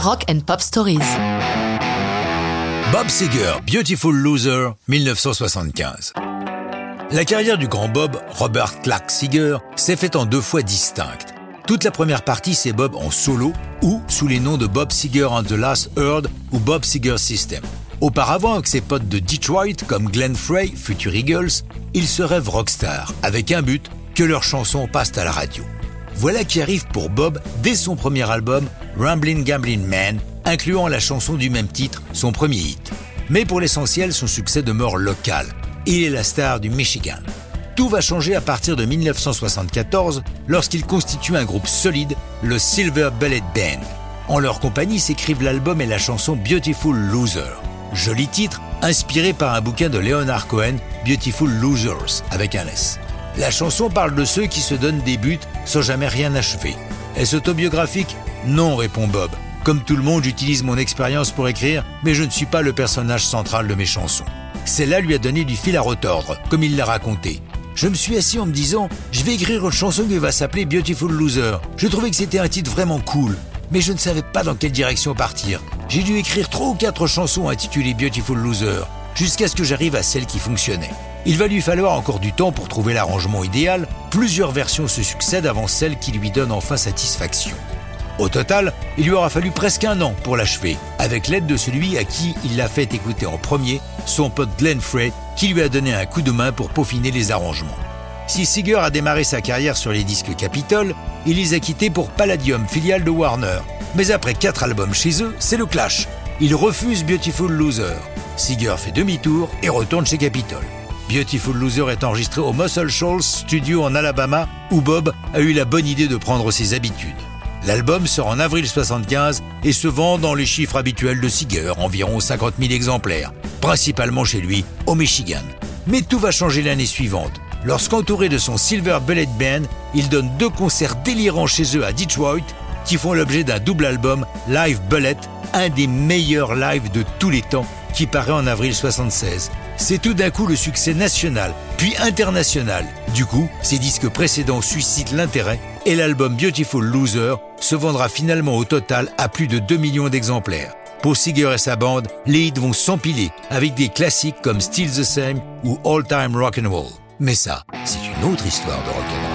Rock and Pop Stories. Bob Seger, Beautiful Loser, 1975. La carrière du grand Bob, Robert Clark Seger, s'est faite en deux fois distinctes. Toute la première partie, c'est Bob en solo ou sous les noms de Bob Seger and the Last Herd ou Bob Seger System. Auparavant, avec ses potes de Detroit comme Glenn Frey, Future Eagles, il se rêve rockstar avec un but que leurs chansons passent à la radio. Voilà qui arrive pour Bob dès son premier album, Ramblin' Gamblin' Man, incluant la chanson du même titre, son premier hit. Mais pour l'essentiel, son succès demeure local. Il est la star du Michigan. Tout va changer à partir de 1974 lorsqu'il constitue un groupe solide, le Silver Bullet Band. En leur compagnie s'écrivent l'album et la chanson Beautiful Loser. Joli titre, inspiré par un bouquin de Leonard Cohen, Beautiful Losers, avec un S. La chanson parle de ceux qui se donnent des buts sans jamais rien achever. Est-ce autobiographique? Non, répond Bob. Comme tout le monde, j'utilise mon expérience pour écrire, mais je ne suis pas le personnage central de mes chansons. Celle-là lui a donné du fil à retordre, comme il l'a raconté. Je me suis assis en me disant, je vais écrire une chanson qui va s'appeler Beautiful Loser. Je trouvais que c'était un titre vraiment cool, mais je ne savais pas dans quelle direction partir. J'ai dû écrire trois ou quatre chansons intitulées Beautiful Loser, jusqu'à ce que j'arrive à celle qui fonctionnait. Il va lui falloir encore du temps pour trouver l'arrangement idéal, plusieurs versions se succèdent avant celle qui lui donne enfin satisfaction. Au total, il lui aura fallu presque un an pour l'achever, avec l'aide de celui à qui il l'a fait écouter en premier, son pote Glenn Frey, qui lui a donné un coup de main pour peaufiner les arrangements. Si Seeger a démarré sa carrière sur les disques Capitol, il les a quittés pour Palladium, filiale de Warner. Mais après quatre albums chez eux, c'est le clash. Il refuse Beautiful Loser. Seeger fait demi-tour et retourne chez Capitol. Beautiful Loser est enregistré au Muscle Shoals Studio en Alabama, où Bob a eu la bonne idée de prendre ses habitudes. L'album sort en avril 75 et se vend dans les chiffres habituels de Seeger, environ 50 000 exemplaires, principalement chez lui, au Michigan. Mais tout va changer l'année suivante, lorsqu'entouré de son Silver Bullet Band, il donne deux concerts délirants chez eux à Detroit, qui font l'objet d'un double album, Live Bullet, un des meilleurs lives de tous les temps, qui paraît en avril 76. C'est tout d'un coup le succès national, puis international. Du coup, ses disques précédents suscitent l'intérêt et l'album Beautiful Loser se vendra finalement au total à plus de 2 millions d'exemplaires. Pour Seeger et sa bande, les hits vont s'empiler avec des classiques comme Still the Same ou All Time Rock and Roll. Mais ça, c'est une autre histoire de rock